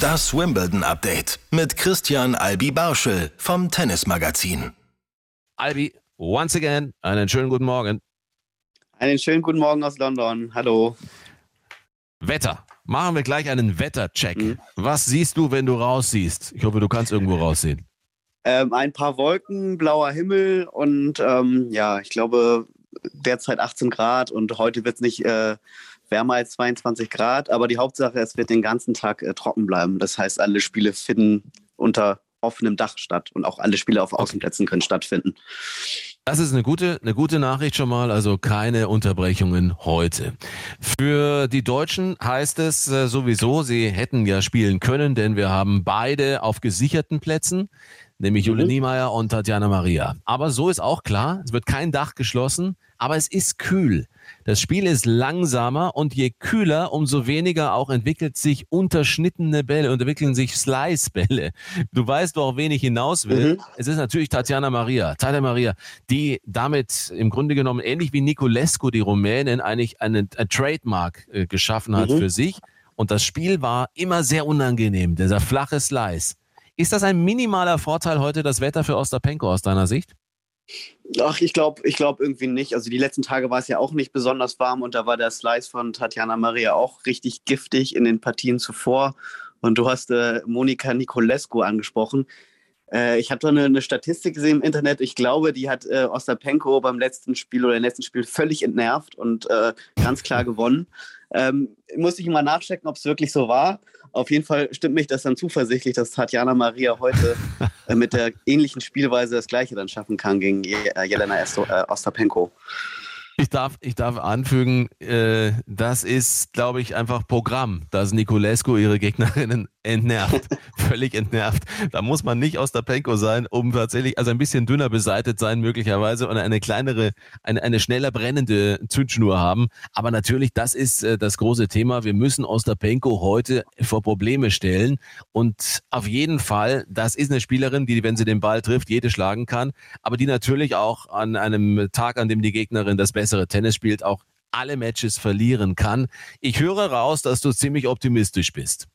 Das Wimbledon Update mit Christian Albi Barschel vom Tennismagazin. Albi, once again, einen schönen guten Morgen. Einen schönen guten Morgen aus London. Hallo. Wetter. Machen wir gleich einen Wettercheck. Mhm. Was siehst du, wenn du raussiehst? Ich hoffe, du kannst irgendwo raussehen. Ähm, ein paar Wolken, blauer Himmel und ähm, ja, ich glaube derzeit 18 Grad und heute wird es nicht äh, wärmer als 22 Grad, aber die Hauptsache, es wird den ganzen Tag äh, trocken bleiben. Das heißt, alle Spiele finden unter offenem Dach statt und auch alle Spiele auf Außenplätzen können stattfinden. Das ist eine gute, eine gute Nachricht schon mal, also keine Unterbrechungen heute. Für die Deutschen heißt es äh, sowieso, sie hätten ja spielen können, denn wir haben beide auf gesicherten Plätzen, nämlich Jule Mhm. Niemeyer und Tatjana Maria. Aber so ist auch klar, es wird kein Dach geschlossen, aber es ist kühl. Das Spiel ist langsamer und je kühler, umso weniger auch entwickelt sich unterschnittene Bälle, entwickeln sich Slice-Bälle. Du weißt, worauf wen ich hinaus will. Mhm. Es ist natürlich Tatjana Maria, Tatjana Maria, die damit im Grunde genommen ähnlich wie Niculescu, die Rumänin, eigentlich einen ein Trademark äh, geschaffen hat Mhm. für sich. Und das Spiel war immer sehr unangenehm, dieser flache Slice. Ist das ein minimaler Vorteil heute, das Wetter für Ostapenko aus deiner Sicht? Ach, ich glaube ich glaub irgendwie nicht. Also die letzten Tage war es ja auch nicht besonders warm und da war der Slice von Tatjana Maria auch richtig giftig in den Partien zuvor. Und du hast äh, Monika Nicolescu angesprochen. Äh, ich habe da eine, eine Statistik gesehen im Internet. Ich glaube, die hat äh, Ostapenko beim letzten Spiel oder im letzten Spiel völlig entnervt und äh, ganz klar gewonnen. Ähm, muss ich mal nachchecken, ob es wirklich so war. Auf jeden Fall stimmt mich das dann zuversichtlich, dass Tatjana Maria heute äh, mit der ähnlichen Spielweise das Gleiche dann schaffen kann gegen äh, Jelena äh, Ostapenko. Ich darf, ich darf anfügen, äh, das ist, glaube ich, einfach Programm, dass Niculescu ihre Gegnerinnen entnervt, völlig entnervt. Da muss man nicht aus der Penko sein, um tatsächlich, also ein bisschen dünner beseitet sein möglicherweise und eine kleinere, eine, eine schneller brennende Zündschnur haben. Aber natürlich, das ist äh, das große Thema. Wir müssen Ostapenko heute vor Probleme stellen. Und auf jeden Fall, das ist eine Spielerin, die, wenn sie den Ball trifft, jede schlagen kann, aber die natürlich auch an einem Tag, an dem die Gegnerin das bessere Tennis spielt, auch alle Matches verlieren kann. Ich höre raus, dass du ziemlich optimistisch bist.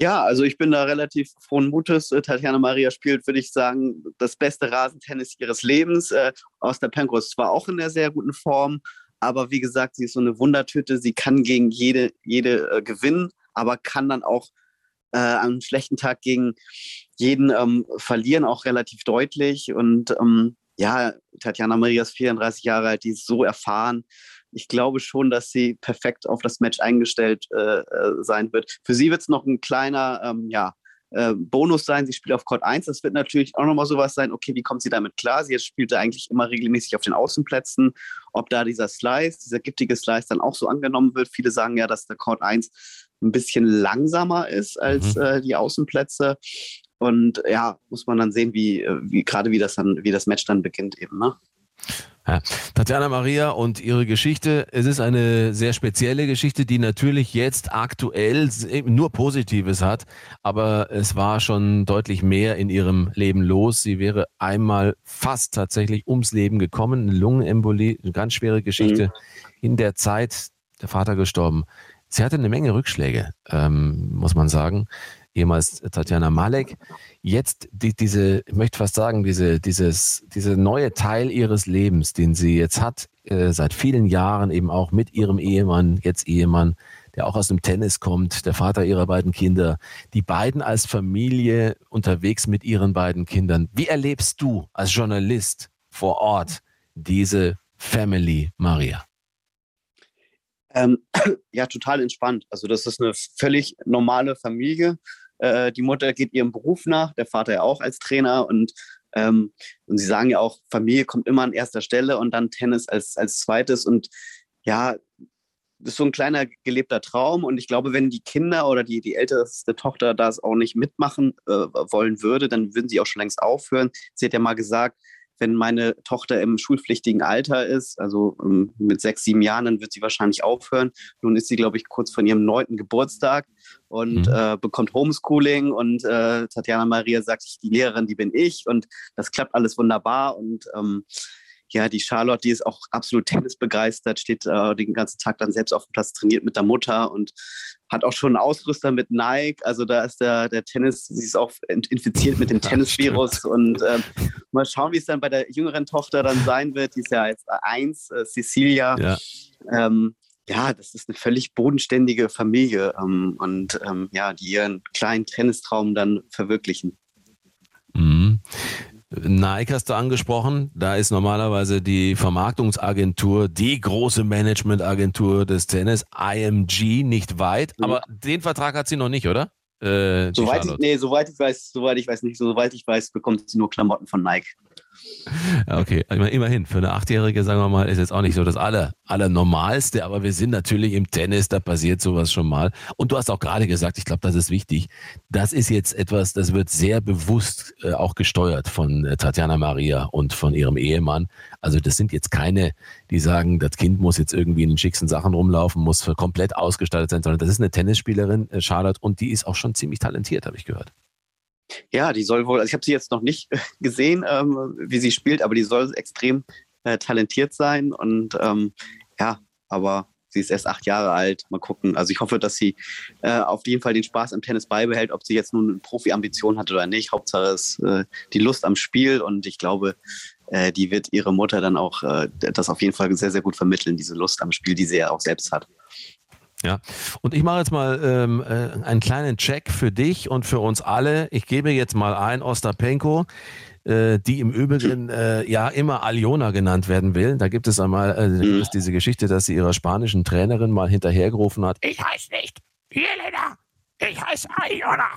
Ja, also ich bin da relativ frohen Mutes. Äh, Tatjana Maria spielt, würde ich sagen, das beste Rasentennis ihres Lebens. Äh, Ostapenko ist zwar auch in einer sehr guten Form, aber wie gesagt, sie ist so eine Wundertüte. Sie kann gegen jede, jede äh, gewinnen, aber kann dann auch äh, an einem schlechten Tag gegen jeden ähm, verlieren, auch relativ deutlich. Und ähm, ja, Tatjana Maria ist 34 Jahre alt, die ist so erfahren. Ich glaube schon, dass sie perfekt auf das Match eingestellt äh, äh, sein wird. Für sie wird es noch ein kleiner ähm, ja, äh, Bonus sein. Sie spielt auf Court 1. Das wird natürlich auch nochmal sowas sein. Okay, wie kommt sie damit klar? Sie jetzt spielte eigentlich immer regelmäßig auf den Außenplätzen. Ob da dieser Slice, dieser giftige Slice dann auch so angenommen wird. Viele sagen ja, dass der Court 1 ein bisschen langsamer ist als Mhm. äh, die Außenplätze. Und ja, muss man dann sehen, wie, äh, wie gerade wie das dann, wie das Match dann beginnt eben. Ne? Ja. Tatjana Maria und ihre Geschichte. Es ist eine sehr spezielle Geschichte, die natürlich jetzt aktuell nur Positives hat, aber es war schon deutlich mehr in ihrem Leben los. Sie wäre einmal fast tatsächlich ums Leben gekommen, eine Lungenembolie, eine ganz schwere Geschichte. In der Zeit der Vater gestorben. Sie hatte eine Menge Rückschläge, ähm, muss man sagen. Ehemals Tatjana Malek. Jetzt die, diese, ich möchte fast sagen, diese, dieses, diese neue Teil ihres Lebens, den sie jetzt hat, äh, seit vielen Jahren eben auch mit ihrem Ehemann, jetzt Ehemann, der auch aus dem Tennis kommt, der Vater ihrer beiden Kinder, die beiden als Familie unterwegs mit ihren beiden Kindern. Wie erlebst du als Journalist vor Ort diese Family Maria? Ähm, ja, total entspannt. Also das ist eine völlig normale Familie. Äh, die Mutter geht ihrem Beruf nach, der Vater ja auch als Trainer und ähm, und sie sagen ja auch, Familie kommt immer an erster Stelle und dann Tennis als, als zweites. Und ja, das ist so ein kleiner gelebter Traum. Und ich glaube, wenn die Kinder oder die, die älteste Tochter das auch nicht mitmachen äh, wollen würde, dann würden sie auch schon längst aufhören. Sie hat ja mal gesagt, wenn meine Tochter im schulpflichtigen Alter ist, also ähm, mit sechs, sieben Jahren, dann wird sie wahrscheinlich aufhören. Nun ist sie, glaube ich, kurz von ihrem neunten Geburtstag und Mhm. äh, bekommt Homeschooling und äh, Tatjana Maria sagt, die Lehrerin, die bin ich und das klappt alles wunderbar und ähm, ja, die Charlotte, die ist auch absolut tennisbegeistert, steht äh, den ganzen Tag dann selbst auf dem Platz, trainiert mit der Mutter und hat auch schon einen Ausrüster mit Nike. Also da ist der, der Tennis, sie ist auch infiziert mit dem Tennisvirus. Und äh, mal schauen, wie es dann bei der jüngeren Tochter dann sein wird. Die ist ja jetzt eins, äh, Cecilia. Ja. Ähm, ja, das ist eine völlig bodenständige Familie ähm, und ähm, ja, die ihren kleinen Tennistraum dann verwirklichen. Mhm. Nike hast du angesprochen. Da ist normalerweise die Vermarktungsagentur, die große Managementagentur des Tennis, IMG, nicht weit. Mhm. Aber den Vertrag hat sie noch nicht, oder? Äh, soweit, ich, nee, soweit ich weiß, soweit ich weiß nicht, soweit ich weiß, bekommt sie nur Klamotten von Nike. Okay, immerhin, für eine Achtjährige, sagen wir mal, ist jetzt auch nicht so das aller, Allernormalste, aber wir sind natürlich im Tennis, da passiert sowas schon mal. Und du hast auch gerade gesagt, ich glaube, das ist wichtig. Das ist jetzt etwas, das wird sehr bewusst äh, auch gesteuert von äh, Tatjana Maria und von ihrem Ehemann. Also das sind jetzt keine, die sagen, das Kind muss jetzt irgendwie in den schicksten Sachen rumlaufen, muss komplett ausgestattet sein, sondern das ist eine Tennisspielerin, äh, Charlotte, und die ist auch schon ziemlich talentiert, habe ich gehört. Ja, die soll wohl, also ich habe sie jetzt noch nicht gesehen, ähm, wie sie spielt, aber die soll extrem äh, talentiert sein und ähm, ja, aber sie ist erst acht Jahre alt. Mal gucken. Also ich hoffe, dass sie äh, auf jeden Fall den Spaß im Tennis beibehält, ob sie jetzt nun eine Profi-Ambition hat oder nicht. Hauptsache ist äh, die Lust am Spiel und ich glaube, äh, die wird ihre Mutter dann auch äh, das auf jeden Fall sehr, sehr gut vermitteln, diese Lust am Spiel, die sie ja auch selbst hat. Ja, und ich mache jetzt mal ähm, äh, einen kleinen Check für dich und für uns alle. Ich gebe jetzt mal ein Ostapenko, äh, die im Übrigen äh, ja immer Aliona genannt werden will. Da gibt es einmal äh, gibt es diese Geschichte, dass sie ihrer spanischen Trainerin mal hinterhergerufen hat. Ich heiße nicht Jelena, ich heiße Aliona.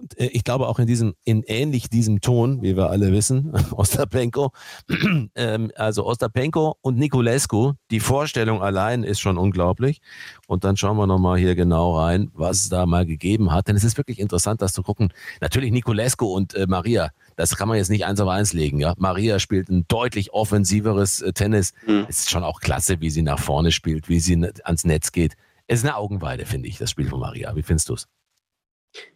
Und äh, ich glaube auch in diesem, in ähnlich diesem Ton, wie wir alle wissen, Ostapenko, ähm, also Ostapenko und Niculescu, die Vorstellung allein ist schon unglaublich. Und dann schauen wir nochmal hier genau rein, was es da mal gegeben hat. Denn es ist wirklich interessant, das zu gucken. Natürlich Niculescu und äh, Maria, das kann man jetzt nicht eins auf eins legen. Ja? Maria spielt ein deutlich offensiveres äh, Tennis. Mhm. Es ist schon auch klasse, wie sie nach vorne spielt, wie sie ans Netz geht. Es ist eine Augenweide, finde ich, das Spiel von Maria. Wie findest du es?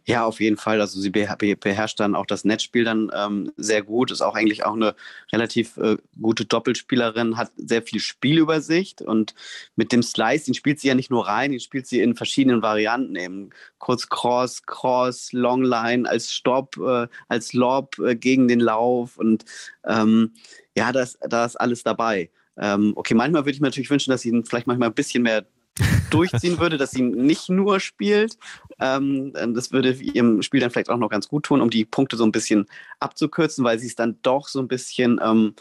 Ja, auf jeden Fall. Also sie beherrscht dann auch das Netzspiel dann ähm, sehr gut, ist auch eigentlich auch eine relativ äh, gute Doppelspielerin, hat sehr viel Spielübersicht und mit dem Slice, den spielt sie ja nicht nur rein, den spielt sie in verschiedenen Varianten eben. Kurz Cross, Cross, Longline, als Stopp, äh, als Lob äh, gegen den Lauf und ähm, ja, da ist alles dabei. Ähm, okay, manchmal würde ich mir natürlich wünschen, dass sie vielleicht manchmal ein bisschen mehr durchziehen würde, dass sie nicht nur spielt. Ähm, das würde ihrem Spiel dann vielleicht auch noch ganz gut tun, um die Punkte so ein bisschen abzukürzen, weil sie ist dann doch so ein bisschen ähm,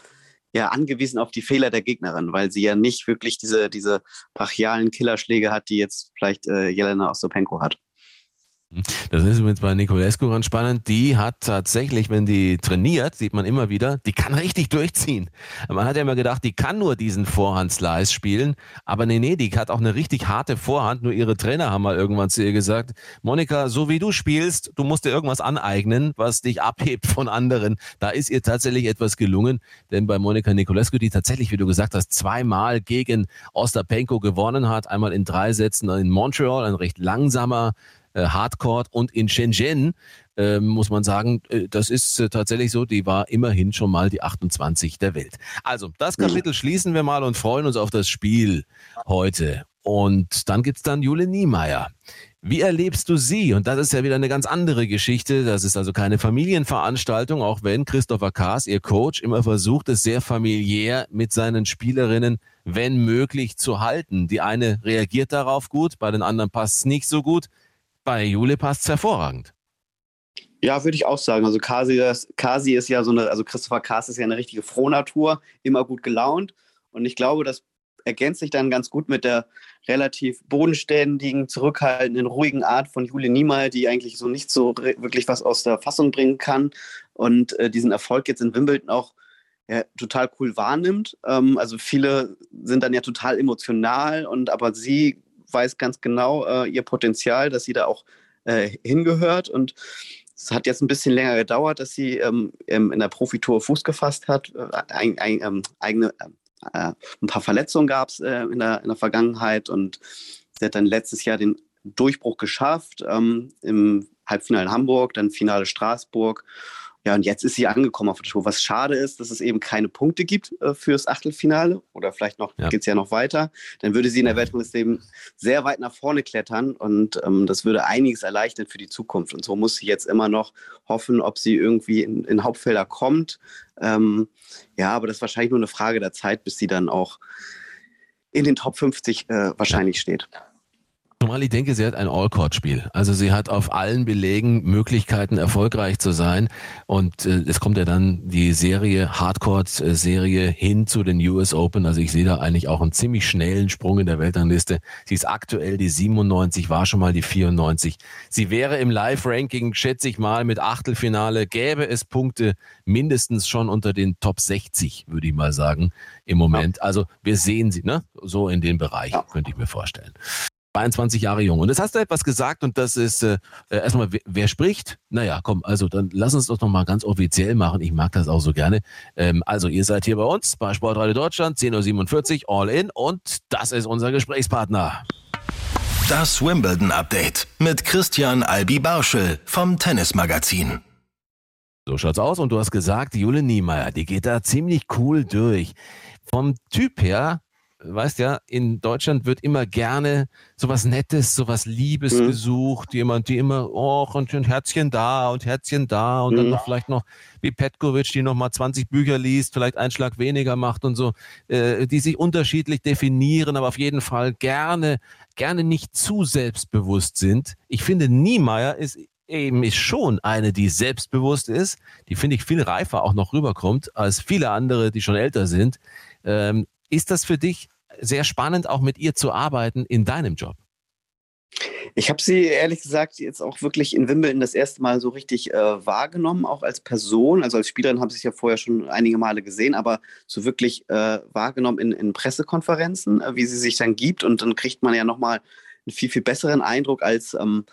ja, angewiesen auf die Fehler der Gegnerin, weil sie ja nicht wirklich diese, diese brachialen Killerschläge hat, die jetzt vielleicht äh, Jelena Ostopenko hat. Das ist übrigens bei Nicolescu ganz spannend. Die hat tatsächlich, wenn die trainiert, sieht man immer wieder, die kann richtig durchziehen. Man hat ja immer gedacht, die kann nur diesen Vorhand-Slice spielen. Aber nee, nee, die hat auch eine richtig harte Vorhand. Nur ihre Trainer haben mal irgendwann zu ihr gesagt, Monika, so wie du spielst, du musst dir irgendwas aneignen, was dich abhebt von anderen. Da ist ihr tatsächlich etwas gelungen. Denn bei Monika Nicolescu, die tatsächlich, wie du gesagt hast, zweimal gegen Ostapenko gewonnen hat, einmal in drei Sätzen in Montreal, ein recht langsamer äh, Hardcore und in Shenzhen äh, muss man sagen, äh, das ist äh, tatsächlich so, die war immerhin schon mal die 28 der Welt. Also, das Kapitel schließen wir mal und freuen uns auf das Spiel heute. Und dann gibt's dann Jule Niemeyer. Wie erlebst du sie? Und das ist ja wieder eine ganz andere Geschichte. Das ist also keine Familienveranstaltung, auch wenn Christopher Kaas, ihr Coach, immer versucht, es sehr familiär mit seinen Spielerinnen, wenn möglich, zu halten. Die eine reagiert darauf gut, bei den anderen passt es nicht so gut. Bei Jule passt es hervorragend. Ja, würde ich auch sagen. Also Kasi, Kasi ist ja so eine, also Christopher Kasi ist ja eine richtige Frohnatur, immer gut gelaunt. Und ich glaube, das ergänzt sich dann ganz gut mit der relativ bodenständigen, zurückhaltenden, ruhigen Art von Jule Niemeyer, die eigentlich so nicht so wirklich was aus der Fassung bringen kann und äh, diesen Erfolg jetzt in Wimbledon auch ja, total cool wahrnimmt. Ähm, also viele sind dann ja total emotional und aber sie weiß ganz genau äh, ihr Potenzial, dass sie da auch äh, hingehört. Und es hat jetzt ein bisschen länger gedauert, dass sie ähm, in der Profitour Fuß gefasst hat. Äh, ein, ein, ähm, eigene, äh, ein paar Verletzungen gab es äh, in, der, in der Vergangenheit und sie hat dann letztes Jahr den Durchbruch geschafft ähm, im Halbfinale in Hamburg, dann Finale Straßburg. Ja, und jetzt ist sie angekommen auf der Tour. Was schade ist, dass es eben keine Punkte gibt äh, fürs Achtelfinale oder vielleicht noch ja. geht es ja noch weiter. Dann würde sie in der Weltrangliste eben sehr weit nach vorne klettern und ähm, das würde einiges erleichtern für die Zukunft. Und so muss sie jetzt immer noch hoffen, ob sie irgendwie in, in Hauptfelder kommt. Ähm, ja, aber das ist wahrscheinlich nur eine Frage der Zeit, bis sie dann auch in den Top 50 äh, wahrscheinlich steht. Ich denke, sie hat ein All-Court-Spiel. Also sie hat auf allen Belegen Möglichkeiten, erfolgreich zu sein. Und äh, es kommt ja dann die Serie, Hardcourt-Serie hin zu den US Open. Also ich sehe da eigentlich auch einen ziemlich schnellen Sprung in der Weltrangliste. Sie ist aktuell die 97, war schon mal die 94. Sie wäre im Live-Ranking, schätze ich mal, mit Achtelfinale, gäbe es Punkte mindestens schon unter den Top 60, würde ich mal sagen, im Moment. Also wir sehen sie, ne? So in den Bereichen, könnte ich mir vorstellen. 22 Jahre jung. Und jetzt hast du etwas gesagt und das ist äh, äh erstmal, wer, wer, spricht? Naja, komm, also dann lass uns das doch mal ganz offiziell machen. Ich mag das auch so gerne. Ähm, also ihr seid hier bei uns bei Sportradio Deutschland, 10.47 Uhr, All In und das ist unser Gesprächspartner. Das Wimbledon Update mit Christian Albi Barschel vom Tennismagazin. So schaut's aus und du hast gesagt, Jule Niemeyer, die geht da ziemlich cool durch. Vom Typ her weißt ja, in Deutschland wird immer gerne sowas Nettes, sowas Liebes mhm. gesucht. Jemand, die immer, oh, und ein Herzchen da und Herzchen da und mhm. dann noch vielleicht noch wie Petkovic, die noch mal 20 Bücher liest, vielleicht einen Schlag weniger macht und so, äh, die sich unterschiedlich definieren, aber auf jeden Fall gerne, gerne nicht zu selbstbewusst sind. Ich finde, Niemeyer ist eben ist schon eine, die selbstbewusst ist, die finde ich viel reifer auch noch rüberkommt als viele andere, die schon älter sind. Ähm, ist das für dich sehr spannend, auch mit ihr zu arbeiten in deinem Job. Ich habe sie ehrlich gesagt jetzt auch wirklich in Wimbledon das erste Mal so richtig äh, wahrgenommen, auch als Person. Also als Spielerin habe ich ja vorher schon einige Male gesehen, aber so wirklich äh, wahrgenommen in, in Pressekonferenzen, äh, wie sie sich dann gibt. Und dann kriegt man ja nochmal einen viel, viel besseren Eindruck als ähm,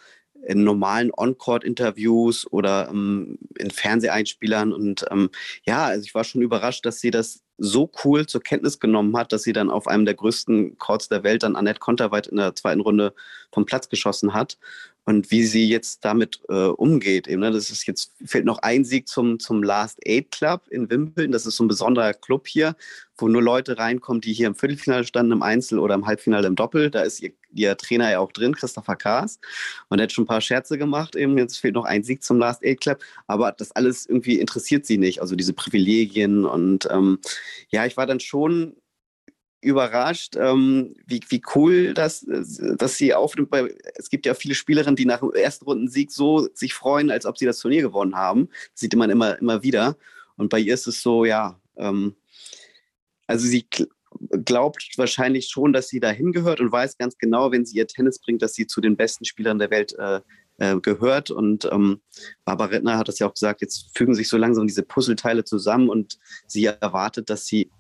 in normalen On-Court-Interviews oder ähm, in Fernseheinspielern. Und ähm, ja, also ich war schon überrascht, dass sie das so cool zur Kenntnis genommen hat, dass sie dann auf einem der größten Courts der Welt dann Annette Konterweit in der zweiten Runde vom Platz geschossen hat und wie sie jetzt damit äh, umgeht. Eben, ne? Das ist jetzt fehlt noch ein Sieg zum, zum Last Eight Club in Wimbledon. Das ist so ein besonderer Club hier, wo nur Leute reinkommen, die hier im Viertelfinale standen im Einzel oder im Halbfinale im Doppel. Da ist ihr, ihr Trainer ja auch drin, Christopher Kaas. Und er hat schon ein paar Scherze gemacht. Eben jetzt fehlt noch ein Sieg zum Last Eight Club. Aber das alles irgendwie interessiert sie nicht. Also diese Privilegien und ähm, ja, ich war dann schon überrascht, ähm, wie, wie cool das, dass sie aufnimmt. Es gibt ja viele Spielerinnen, die nach dem ersten Rundensieg so sich freuen, als ob sie das Turnier gewonnen haben. Das sieht man immer, immer wieder. Und bei ihr ist es so, ja, ähm, also sie glaubt wahrscheinlich schon, dass sie da hingehört und weiß ganz genau, wenn sie ihr Tennis bringt, dass sie zu den besten Spielern der Welt äh, äh, gehört. Und ähm, Barbara Rettner hat das ja auch gesagt, jetzt fügen sich so langsam diese Puzzleteile zusammen und sie erwartet, dass sie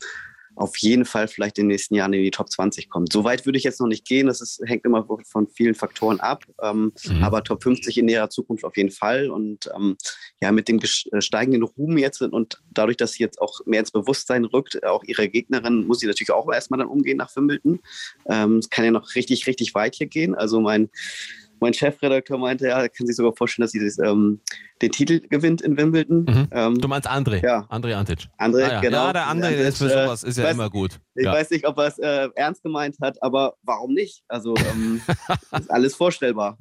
auf jeden Fall vielleicht in den nächsten Jahren in die Top 20 kommt. So weit würde ich jetzt noch nicht gehen. Das ist, hängt immer von vielen Faktoren ab. Ähm, mhm. Aber Top 50 in näherer Zukunft auf jeden Fall. Und ähm, ja, mit dem äh, steigenden Ruhm jetzt und dadurch, dass sie jetzt auch mehr ins Bewusstsein rückt, auch ihre Gegnerin, muss sie natürlich auch erstmal dann umgehen nach Wimbledon. Ähm, es kann ja noch richtig, richtig weit hier gehen. Also mein mein Chefredakteur meinte, ja, er kann sich sogar vorstellen, dass sie das, ähm, den Titel gewinnt in Wimbledon. Mhm. Ähm, du meinst André? Ja. André Antic. André, ah, ja. genau. Ja, der André ist für sowas, ist ja weiß, immer gut. Ich ja. weiß nicht, ob er es äh, ernst gemeint hat, aber warum nicht? Also ähm, ist alles vorstellbar.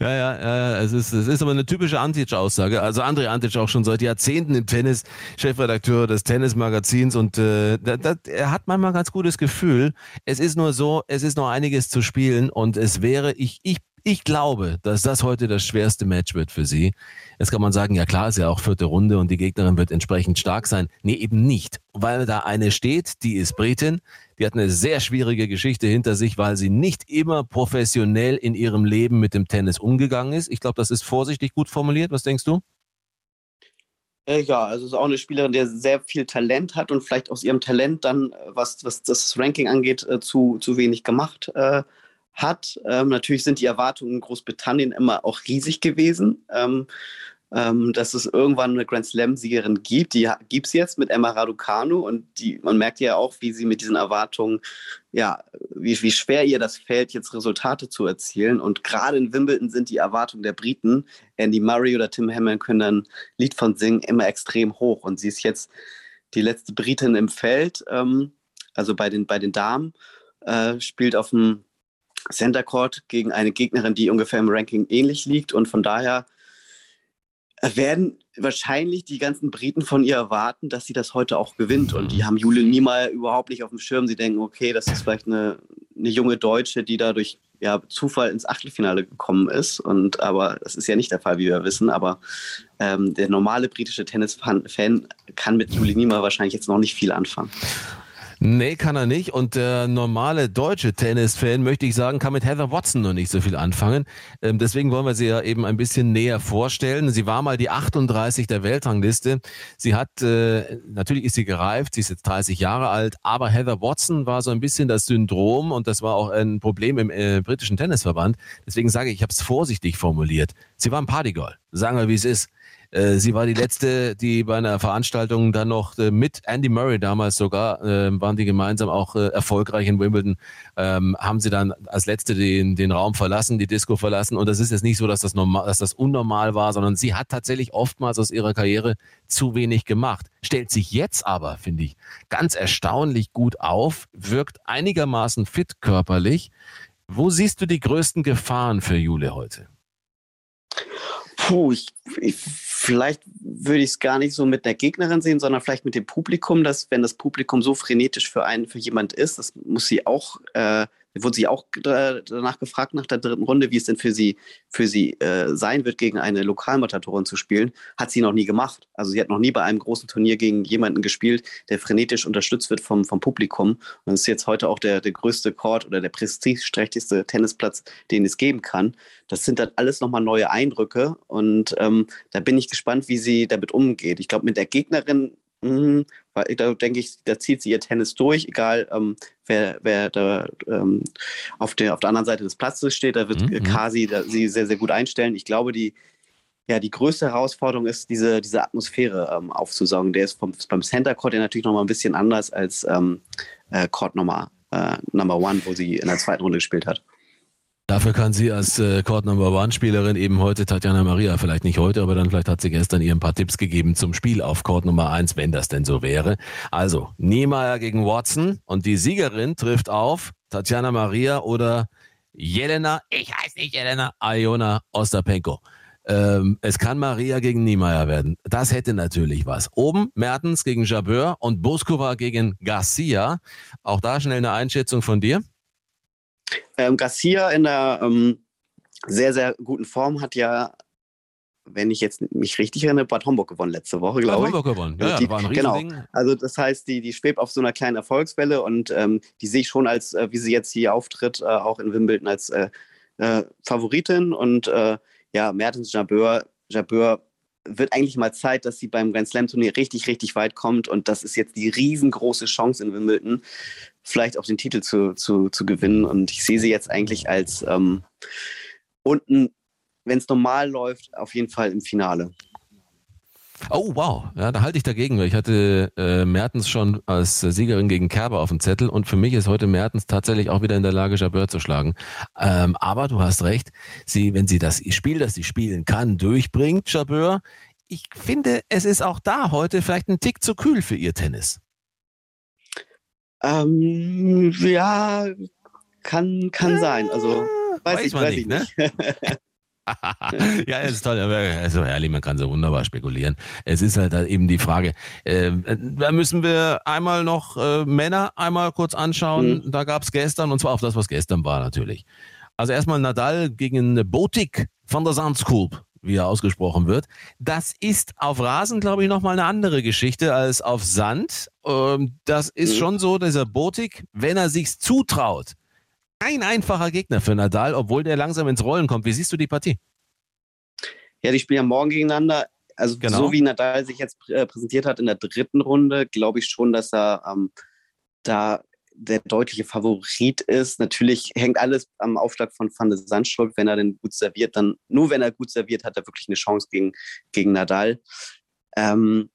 Ja, ja, ja, es ist, es ist aber eine typische Antic-Aussage. Also André Antic auch schon seit Jahrzehnten im Tennis, Chefredakteur des Tennismagazins und äh, da, da, er hat manchmal ein ganz gutes Gefühl. Es ist nur so, es ist noch einiges zu spielen und es wäre, ich, ich ich glaube, dass das heute das schwerste Match wird für sie. Jetzt kann man sagen, ja klar, ist ja auch vierte Runde und die Gegnerin wird entsprechend stark sein. Nee, eben nicht, weil da eine steht, die ist Britin, die hat eine sehr schwierige Geschichte hinter sich, weil sie nicht immer professionell in ihrem Leben mit dem Tennis umgegangen ist. Ich glaube, das ist vorsichtig gut formuliert. Was denkst du? Äh, ja, also ist auch eine Spielerin, die sehr viel Talent hat und vielleicht aus ihrem Talent dann, äh, was, was das Ranking angeht, äh, zu, zu wenig gemacht äh, hat. Ähm, natürlich sind die Erwartungen in Großbritannien immer auch riesig gewesen. Ähm, ähm, dass es irgendwann eine Grand Slam-Siegerin gibt. Die gibt es jetzt mit Emma Raducanu und die, man merkt ja auch, wie sie mit diesen Erwartungen, ja, wie, wie schwer ihr das fällt, jetzt Resultate zu erzielen. Und gerade in Wimbledon sind die Erwartungen der Briten, Andy Murray oder Tim Hammond können ein Lied von singen, immer extrem hoch. Und sie ist jetzt die letzte Britin im Feld, ähm, also bei den, bei den Damen, äh, spielt auf dem Center Court gegen eine Gegnerin, die ungefähr im Ranking ähnlich liegt. Und von daher werden wahrscheinlich die ganzen Briten von ihr erwarten, dass sie das heute auch gewinnt. Und die haben Jule Niemeyer überhaupt nicht auf dem Schirm. Sie denken, okay, das ist vielleicht eine, eine junge Deutsche, die dadurch ja, Zufall ins Achtelfinale gekommen ist. Und aber das ist ja nicht der Fall, wie wir wissen. Aber ähm, der normale britische Tennisfan kann mit Jule Niemeyer wahrscheinlich jetzt noch nicht viel anfangen. Nee, kann er nicht. Und der normale deutsche Tennis-Fan, möchte ich sagen, kann mit Heather Watson noch nicht so viel anfangen. Ähm, deswegen wollen wir sie ja eben ein bisschen näher vorstellen. Sie war mal die 38 der Weltrangliste. Sie hat, äh, natürlich ist sie gereift, sie ist jetzt 30 Jahre alt, aber Heather Watson war so ein bisschen das Syndrom und das war auch ein Problem im äh, britischen Tennisverband. Deswegen sage ich, ich habe es vorsichtig formuliert. Sie war ein Partygirl. Sagen wir, wie es ist. Äh, sie war die letzte, die bei einer Veranstaltung dann noch äh, mit Andy Murray damals sogar, äh, waren die gemeinsam auch äh, erfolgreich in Wimbledon, ähm, haben sie dann als letzte den, den Raum verlassen, die Disco verlassen. Und das ist jetzt nicht so, dass das, normal, dass das unnormal war, sondern sie hat tatsächlich oftmals aus ihrer Karriere zu wenig gemacht. Stellt sich jetzt aber, finde ich, ganz erstaunlich gut auf, wirkt einigermaßen fit körperlich. Wo siehst du die größten Gefahren für Jule heute? Puh, ich, ich vielleicht würde ich es gar nicht so mit der Gegnerin sehen, sondern vielleicht mit dem Publikum, dass wenn das Publikum so frenetisch für einen, für jemand ist, das muss sie auch äh, wurde sie auch danach gefragt nach der dritten Runde, wie es denn für sie, für sie äh, sein wird, gegen eine Lokalmatatorin zu spielen. Hat sie noch nie gemacht. Also sie hat noch nie bei einem großen Turnier gegen jemanden gespielt, der frenetisch unterstützt wird vom, vom Publikum. Und es ist jetzt heute auch der, der größte Court oder der prestigeträchtigste Tennisplatz, den es geben kann. Das sind dann alles nochmal neue Eindrücke und ähm, da bin ich gespannt, wie sie damit umgeht. Ich glaube, mit der Gegnerin Mhm, weil da denke ich, da zieht sie ihr Tennis durch, egal ähm, wer, wer da ähm, auf, der, auf der anderen Seite des Platzes steht. Da wird mhm. Kasi da, sie sehr, sehr gut einstellen. Ich glaube, die, ja, die größte Herausforderung ist, diese, diese Atmosphäre ähm, aufzusaugen. Der ist vom, beim Center Court ja natürlich nochmal ein bisschen anders als ähm, äh, Court Nummer, äh, Number One, wo sie in der zweiten Runde gespielt hat. Dafür kann sie als äh, Court Number One Spielerin eben heute Tatjana Maria, vielleicht nicht heute, aber dann vielleicht hat sie gestern ihr ein paar Tipps gegeben zum Spiel auf Court Nummer 1, wenn das denn so wäre. Also, Niemeyer gegen Watson und die Siegerin trifft auf Tatjana Maria oder Jelena, ich heiße nicht Jelena, Iona Ostapenko. Ähm, es kann Maria gegen Niemeyer werden. Das hätte natürlich was. Oben Mertens gegen Jabeur und Boskova gegen Garcia. Auch da schnell eine Einschätzung von dir. Ähm, Garcia in der ähm, sehr, sehr guten Form hat ja, wenn ich jetzt mich richtig erinnere, Bad Homburg gewonnen letzte Woche, glaube ich. Bad Homburg gewonnen, ja, die, ja, war ein Genau, also das heißt, die, die schwebt auf so einer kleinen Erfolgswelle und ähm, die sehe ich schon als, äh, wie sie jetzt hier auftritt, äh, auch in Wimbledon als äh, äh Favoritin und äh, ja, Mertens Jabeur, Jabeur wird eigentlich mal Zeit, dass sie beim Grand Slam Turnier richtig, richtig weit kommt. Und das ist jetzt die riesengroße Chance in Wimbledon, vielleicht auch den Titel zu, zu, zu gewinnen. Und ich sehe sie jetzt eigentlich als ähm, unten, wenn es normal läuft, auf jeden Fall im Finale. Oh, wow. Ja, da halte ich dagegen, weil ich hatte äh, Mertens schon als Siegerin gegen Kerber auf dem Zettel und für mich ist heute Mertens tatsächlich auch wieder in der Lage, Jabeur zu schlagen. Ähm, aber du hast recht, sie, wenn sie das Spiel, das sie spielen kann, durchbringt, Jabeur, ich finde, es ist auch da heute vielleicht ein Tick zu kühl für ihr Tennis. Ähm, ja, kann, kann sein. Also weiß, weiß ich, weiß nicht, ich nicht. Ne? ja, es ist toll. Also ehrlich, man kann so wunderbar spekulieren. Es ist halt eben die Frage. Äh, da müssen wir einmal noch äh, Männer einmal kurz anschauen. Mhm. Da gab es gestern, und zwar auf das, was gestern war natürlich. Also erstmal Nadal gegen Botik von der Sandskulp, wie er ausgesprochen wird. Das ist auf Rasen, glaube ich, nochmal eine andere Geschichte als auf Sand. Ähm, das ist mhm. schon so, dieser Botik, wenn er sich's zutraut, kein einfacher Gegner für Nadal, obwohl der langsam ins Rollen kommt. Wie siehst du die Partie? Ja, die spielen ja morgen gegeneinander. Also genau. so wie Nadal sich jetzt äh, präsentiert hat in der dritten Runde, glaube ich schon, dass er ähm, da der deutliche Favorit ist. Natürlich hängt alles am Aufschlag von Van de Sandschulp. Wenn er denn gut serviert, dann nur wenn er gut serviert, hat er wirklich eine Chance gegen, gegen Nadal. Ähm,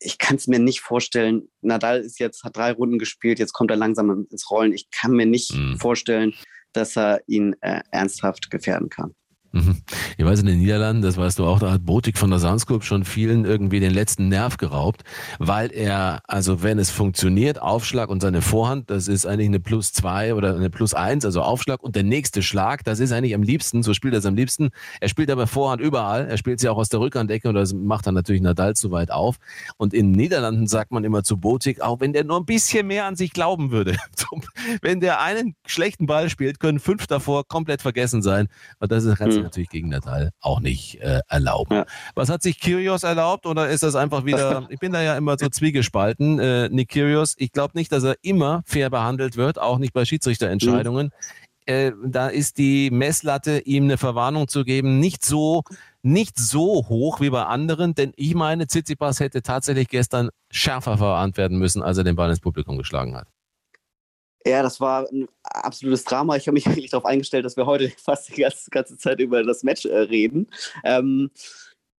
ich kann es mir nicht vorstellen. Nadal ist jetzt, hat drei Runden gespielt, jetzt kommt er langsam ins Rollen. Ich kann mir nicht mhm. vorstellen, dass er ihn äh, ernsthaft gefährden kann. Mhm. Ich weiß, in den Niederlanden, das weißt du auch, da hat Botik von der Sandscoop schon vielen irgendwie den letzten Nerv geraubt, weil er, also wenn es funktioniert, Aufschlag und seine Vorhand, das ist eigentlich eine Plus zwei oder eine Plus eins, also Aufschlag und der nächste Schlag, das ist eigentlich am liebsten, so spielt er es am liebsten. Er spielt aber Vorhand überall, er spielt sie auch aus der Rückhandecke und das macht dann natürlich Nadal zu weit auf. Und in den Niederlanden sagt man immer zu Botik, auch wenn der nur ein bisschen mehr an sich glauben würde, wenn der einen schlechten Ball spielt, können fünf davor komplett vergessen sein. Und das ist mhm. natürlich gegen Natal auch nicht äh, erlauben. Ja. Was hat sich Kyrgios erlaubt oder ist das einfach wieder, ich bin da ja immer so zwiegespalten, äh, Nick Kyrgios, ich glaube nicht, dass er immer fair behandelt wird, auch nicht bei Schiedsrichterentscheidungen. Mhm. Äh, da ist die Messlatte, ihm eine Verwarnung zu geben, nicht so, nicht so hoch wie bei anderen, denn ich meine, Tsitsipas hätte tatsächlich gestern schärfer verwarnt werden müssen, als er den Ball ins Publikum geschlagen hat. Ja, das war ein absolutes Drama. Ich habe mich wirklich darauf eingestellt, dass wir heute fast die ganze, ganze Zeit über das Match äh, reden. Ähm,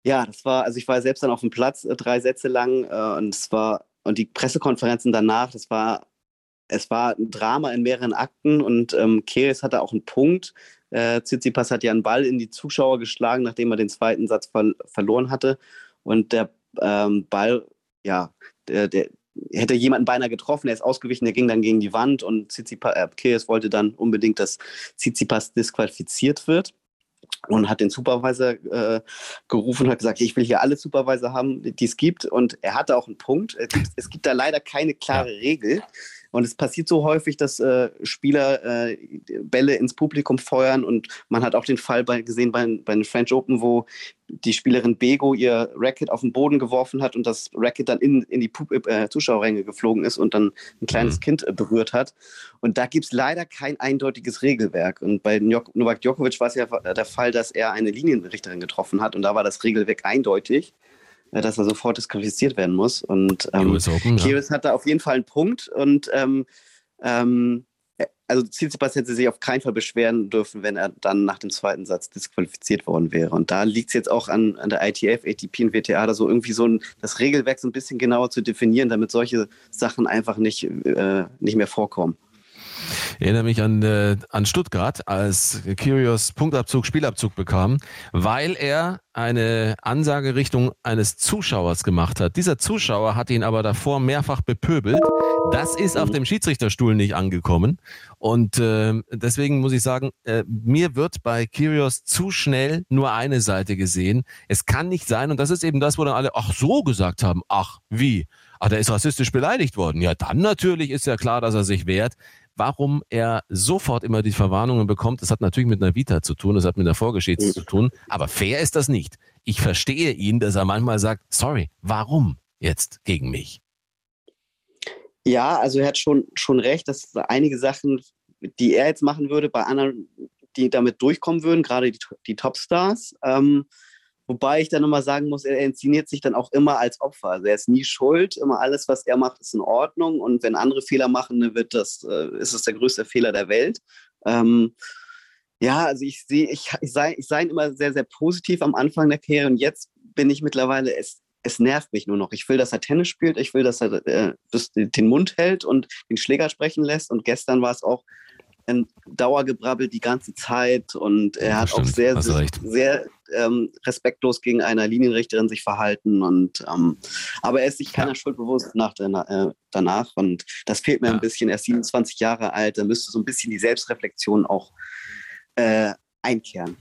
ja, das war, also ich war selbst dann auf dem Platz äh, drei Sätze lang äh, und es war, und die Pressekonferenzen danach, das war, es war ein Drama in mehreren Akten und ähm, Keres hatte auch einen Punkt. Äh, Tsitsipas hat ja einen Ball in die Zuschauer geschlagen, nachdem er den zweiten Satz ver verloren hatte. Und der ähm, Ball, ja, der, der, hätte jemanden beinahe getroffen, er ist ausgewichen, der ging dann gegen die Wand und Tsitsipas, äh, Kyrgios wollte dann unbedingt, dass Tsitsipas disqualifiziert wird und hat den Supervisor äh, gerufen und hat gesagt, ich will hier alle Supervisor haben, die es gibt. Und er hatte auch einen Punkt. Es gibt, es gibt da leider keine klare ja. Regel. Und es passiert so häufig, dass äh, Spieler äh, Bälle ins Publikum feuern. Und man hat auch den Fall bei, gesehen bei, bei den French Open, wo die Spielerin Bego ihr Racket auf den Boden geworfen hat und das Racket dann in, in die äh, Zuschauerränge geflogen ist und dann ein kleines mhm. Kind äh, berührt hat. Und da gibt es leider kein eindeutiges Regelwerk. Und bei Novak Djokovic war es ja der Fall, dass er eine Linienrichterin getroffen hat und da war das Regelwerk eindeutig. Äh, dass er sofort disqualifiziert werden muss. Und ähm, Open, Kyrgios ja. hat da auf jeden Fall einen Punkt. Und ähm, ähm, äh, also Tsitsipas hätte sich auf keinen Fall beschweren dürfen, wenn er dann nach dem zweiten Satz disqualifiziert worden wäre. Und da liegt es jetzt auch an, an der ITF, ATP und WTA, da so irgendwie so ein, das Regelwerk so ein bisschen genauer zu definieren, damit solche Sachen einfach nicht, äh, nicht mehr vorkommen. Ich erinnere mich an, äh, an Stuttgart, als Kyrgios Punktabzug, Spielabzug bekam, weil er eine Ansage Richtung eines Zuschauers gemacht hat. Dieser Zuschauer hat ihn aber davor mehrfach bepöbelt. Das ist auf dem Schiedsrichterstuhl nicht angekommen. Und äh, deswegen muss ich sagen, äh, mir wird bei Kyrgios zu schnell nur eine Seite gesehen. Es kann nicht sein, und das ist eben das, wo dann alle, ach so gesagt haben, ach wie, ach der ist rassistisch beleidigt worden. Ja, dann natürlich ist ja klar, dass er sich wehrt warum er sofort immer die Verwarnungen bekommt. Das hat natürlich mit einer Vita zu tun, das hat mit der Vorgeschichte mhm. zu tun, aber fair ist das nicht. Ich verstehe ihn, dass er manchmal sagt, sorry, warum jetzt gegen mich? Ja, also er hat schon, schon recht, dass einige Sachen, die er jetzt machen würde, bei anderen, die damit durchkommen würden, gerade die, die Topstars, ähm, Wobei ich dann immer sagen muss, er inszeniert sich dann auch immer als Opfer. Also er ist nie schuld, immer alles, was er macht, ist in Ordnung. Und wenn andere Fehler machen, dann wird das, äh, ist es der größte Fehler der Welt. Ähm, ja, also ich sehe, ich, ich sei, ich sei immer sehr, sehr positiv am Anfang der Karriere und jetzt bin ich mittlerweile, es, es nervt mich nur noch. Ich will, dass er Tennis spielt, ich will, dass er äh, den Mund hält und den Schläger sprechen lässt. Und gestern war es auch ein Dauergebrabbel die ganze Zeit und er ja, hat stimmt. auch sehr, sehr, sehr ähm, respektlos gegen eine Linienrichterin sich verhalten und ähm, aber er ist sich keiner ja. Schuld bewusst nach der, äh, danach und das fehlt mir ja. ein bisschen. Er ist 27 Jahre alt, da müsste so ein bisschen die Selbstreflexion auch äh, einkehren.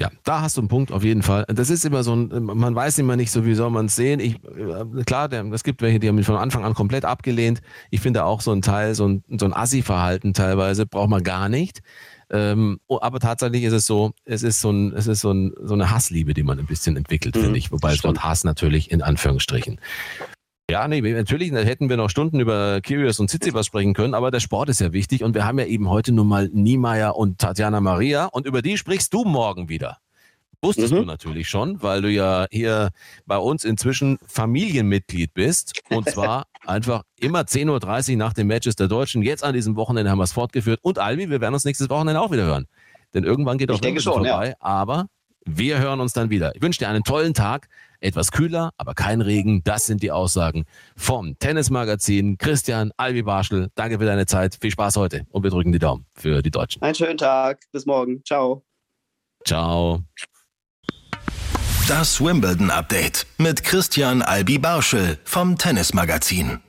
Ja, da hast du einen Punkt auf jeden Fall. Das ist immer so ein, man weiß immer nicht so, wie soll man es sehen. Ich, äh, klar, es gibt welche, die haben mich von Anfang an komplett abgelehnt. Ich finde auch so ein Teil, so ein, so ein Assi-Verhalten teilweise braucht man gar nicht. Ähm, oh, aber tatsächlich ist es so, es ist so ein, es ist so, ein, so eine Hassliebe, die man ein bisschen entwickelt, mhm, finde ich. Wobei das Wort Hass natürlich in Anführungsstrichen. Ja, nee, natürlich hätten wir noch Stunden über Kyrgios und Tsitsipas sprechen können, aber der Sport ist ja wichtig und wir haben ja eben heute nun mal Niemeyer und Tatjana Maria und über die sprichst du morgen wieder. wusstest mhm. du natürlich schon, weil du ja hier bei uns inzwischen Familienmitglied bist. Und zwar einfach immer 10.30 Uhr nach den Matches der Deutschen. Jetzt an diesem Wochenende haben wir es fortgeführt. Und Albi, wir werden uns nächstes Wochenende auch wieder hören. Denn irgendwann geht auch das vorbei. Ja. Aber wir hören uns dann wieder. Ich wünsche dir einen tollen Tag. Etwas kühler, aber kein Regen. Das sind die Aussagen vom Tennismagazin. Christian Albi Barschel, danke für deine Zeit. Viel Spaß heute und wir drücken die Daumen für die Deutschen. Einen schönen Tag. Bis morgen. Ciao. Ciao. Das Wimbledon Update mit Christian Albi Barschel vom Tennismagazin.